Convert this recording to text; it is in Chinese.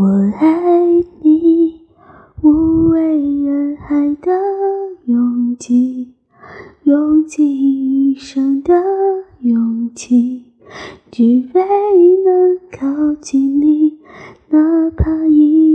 我爱你，无畏人海的拥挤，用尽一生的勇气，只为能靠近你，哪怕一。